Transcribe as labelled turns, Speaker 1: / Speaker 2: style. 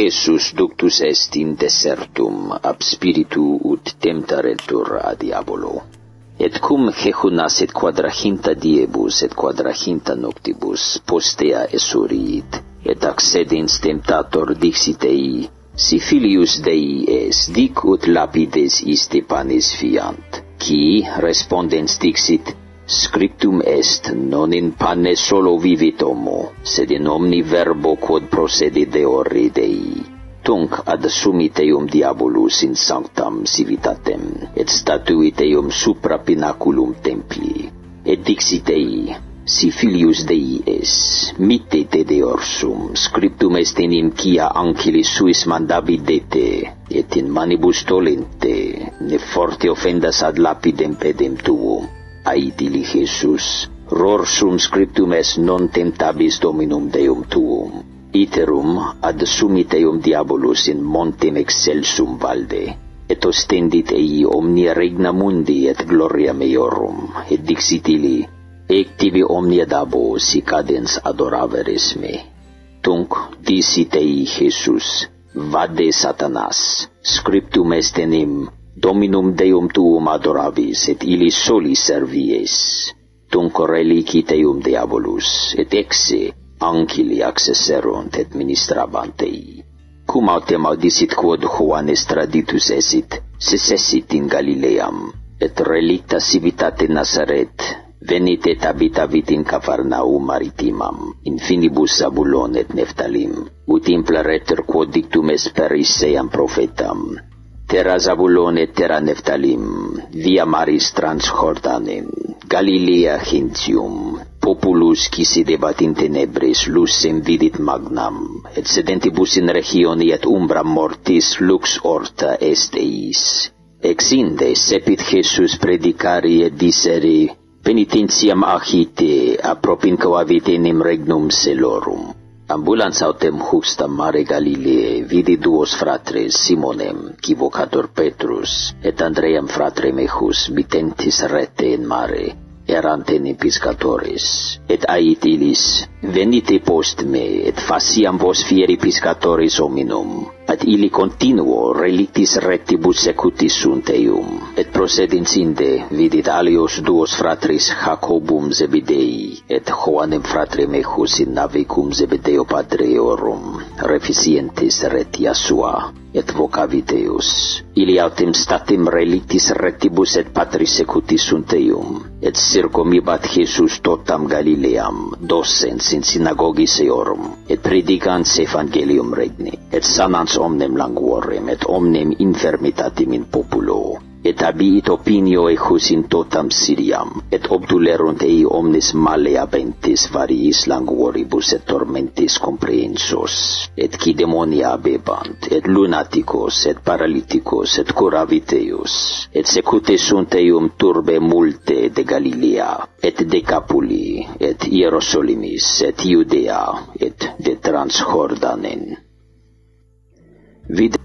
Speaker 1: Jesus ductus est in desertum ab spiritu ut temptaretur a diabolo. Et cum Jehunas et quadraginta diebus et quadraginta noctibus postea esurit, et accedens temptator dixit ei, si filius Dei es, dic ut lapides iste panis fiant, qui respondens dixit, Scriptum est non in pane solo vivit homo, sed in omni verbo quod procedit deori Dei. Tunc ad sumit eum diabolus in sanctam civitatem, et statuit eum supra pinaculum templi. Et dixit ei, si filius Dei es, mitte te de orsum, scriptum est in quia ancilis suis mandabit dete, et in manibus tolente, ne forte offendas ad lapidem pedem tuum, aidili Jesus, rorsum scriptum est non tentabis dominum Deum tuum, iterum ad sumiteum diabolus in montem excelsum valde, et ostendit ei omnia regna mundi et gloria meiorum, et dixit ili, ectivi omnia dabo si cadens adoraveris me. Tunc disit ei Jesus, vade satanas, scriptum est enim, Dominum Deum tuum adoravi, et ili soli servies. Tunc relici diabolus, et exe ancili accesserunt et ministrabant ei. Cum autem audisit quod Juanes traditus esit, secessit in Galileam, et relicta civitate Nazaret, venit et habitavit in Cafarnaum maritimam, in finibus Zabulon et Neftalim, ut impleret quod dictum esperis seam profetam, Terra Zabulon et terra Neftalim, via maris trans Jordanem, Galilea Gentium, populus qui si debat in tenebris lucem vidit magnam, et sedentibus in regioni et umbra mortis lux orta est eis. Exinde sepit Jesus predicari et disseri, penitentiam agite, apropinquavit enim regnum selorum. Ambulans autem tem mare Galilee, vidi duos fratres, Simonem, chivocator Petrus, et Andream fratre mehus, bitentis rete in mare, erante in piscatoris, et ait ilis, venite post me, et faciam vos fieri piscatoris hominum, ad ili continuo relictis rectibus secutis sunt eum, et procedins inde vidit alios duos fratris Jacobum Zebidei, et Joanem fratre mehus in navicum Zebedeo padreorum, reficientis retia sua, et vocavit vocaviteus. Ili altim statim relictis retibus et patris secutis sunt eum, et circumibat Jesus totam Galileam, docens in synagogis eorum, et predicans evangelium regni, et sanans omnem languorem, et omnem infirmitatim in populo, et abiit opinioe husin totam Siriam, et obdulerunt ei omnes male abentis variis languoribus et tormentis comprehensos, et qui demonia bebant, et lunaticos, et paraliticos, et curaviteus, et secute sunt eium turbe multe de Galilea, et de Capuli, et Hierosolimis, et Iudea, et de Transjordanen. Vid